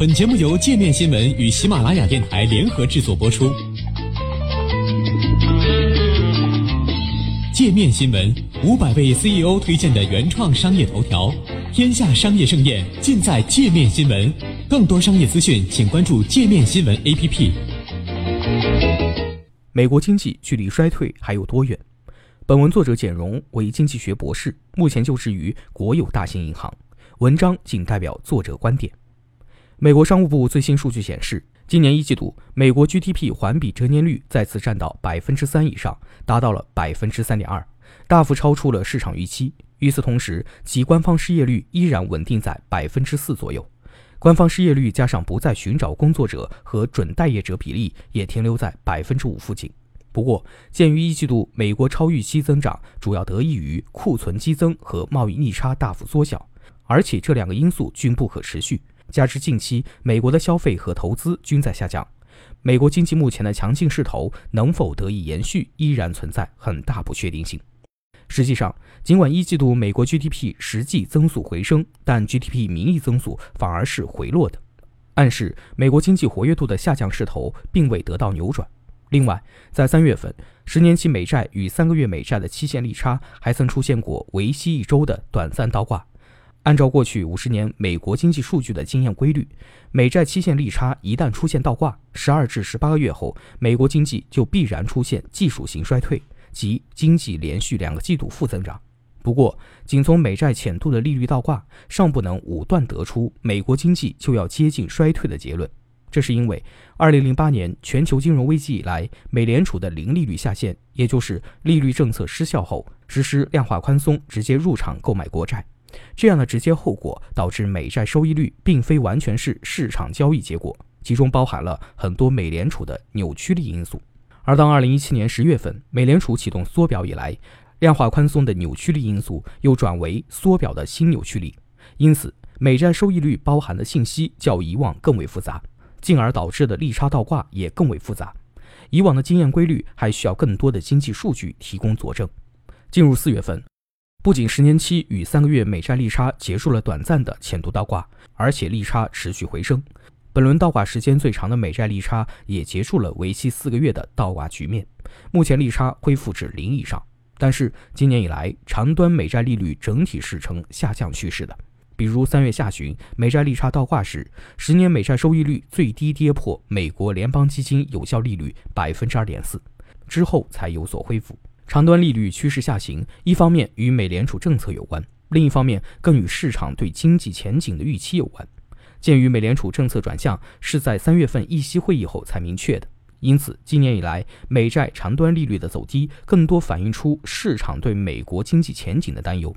本节目由界面新闻与喜马拉雅电台联合制作播出。界面新闻五百位 CEO 推荐的原创商业头条，天下商业盛宴尽在界面新闻。更多商业资讯，请关注界面新闻 APP。美国经济距离衰退还有多远？本文作者简荣为经济学博士，目前就职于国有大型银行。文章仅代表作者观点。美国商务部最新数据显示，今年一季度美国 GDP 环比折年率再次占到百分之三以上，达到了百分之三点二，大幅超出了市场预期。与此同时，其官方失业率依然稳定在百分之四左右。官方失业率加上不再寻找工作者和准待业者比例也停留在百分之五附近。不过，鉴于一季度美国超预期增长主要得益于库存激增和贸易逆差大幅缩小，而且这两个因素均不可持续。加之近期美国的消费和投资均在下降，美国经济目前的强劲势头能否得以延续，依然存在很大不确定性。实际上，尽管一季度美国 GDP 实际增速回升，但 GDP 名义增速反而是回落的，暗示美国经济活跃度的下降势头并未得到扭转。另外，在三月份，十年期美债与三个月美债的期限利差还曾出现过为期一周的短暂倒挂。按照过去五十年美国经济数据的经验规律，美债期限利差一旦出现倒挂，十二至十八个月后，美国经济就必然出现技术性衰退，即经济连续两个季度负增长。不过，仅从美债浅度的利率倒挂，尚不能武断得出美国经济就要接近衰退的结论。这是因为，二零零八年全球金融危机以来，美联储的零利率下限，也就是利率政策失效后，实施量化宽松，直接入场购买国债。这样的直接后果导致美债收益率并非完全是市场交易结果，其中包含了很多美联储的扭曲力因素。而当2017年10月份美联储启动缩表以来，量化宽松的扭曲力因素又转为缩表的新扭曲力，因此美债收益率包含的信息较以往更为复杂，进而导致的利差倒挂也更为复杂。以往的经验规律还需要更多的经济数据提供佐证。进入四月份。不仅十年期与三个月美债利差结束了短暂的浅度倒挂，而且利差持续回升。本轮倒挂时间最长的美债利差也结束了为期四个月的倒挂局面，目前利差恢复至零以上。但是今年以来，长端美债利率整体是呈下降趋势的。比如三月下旬美债利差倒挂时，十年美债收益率最低跌破美国联邦基金有效利率百分之二点四，之后才有所恢复。长端利率趋势下行，一方面与美联储政策有关，另一方面更与市场对经济前景的预期有关。鉴于美联储政策转向是在三月份议息会议后才明确的，因此今年以来美债长端利率的走低，更多反映出市场对美国经济前景的担忧。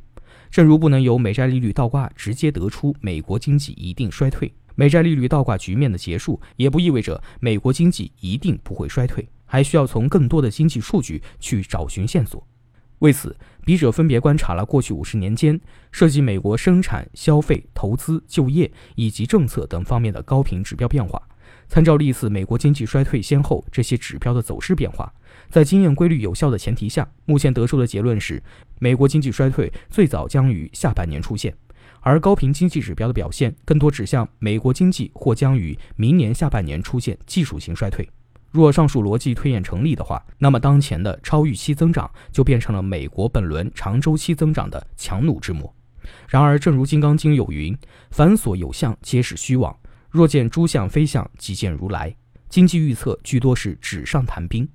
正如不能由美债利率倒挂直接得出美国经济一定衰退，美债利率倒挂局面的结束，也不意味着美国经济一定不会衰退。还需要从更多的经济数据去找寻线索。为此，笔者分别观察了过去五十年间涉及美国生产、消费、投资、就业以及政策等方面的高频指标变化，参照历次美国经济衰退先后这些指标的走势变化，在经验规律有效的前提下，目前得出的结论是，美国经济衰退最早将于下半年出现，而高频经济指标的表现更多指向美国经济或将于明年下半年出现技术性衰退。若上述逻辑推演成立的话，那么当前的超预期增长就变成了美国本轮长周期增长的强弩之末。然而，正如《金刚经》有云：“凡所有相，皆是虚妄。若见诸相非相，即见如来。”经济预测居多是纸上谈兵，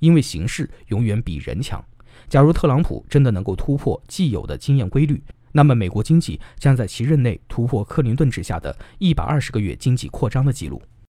因为形势永远比人强。假如特朗普真的能够突破既有的经验规律，那么美国经济将在其任内突破克林顿治下的一百二十个月经济扩张的记录。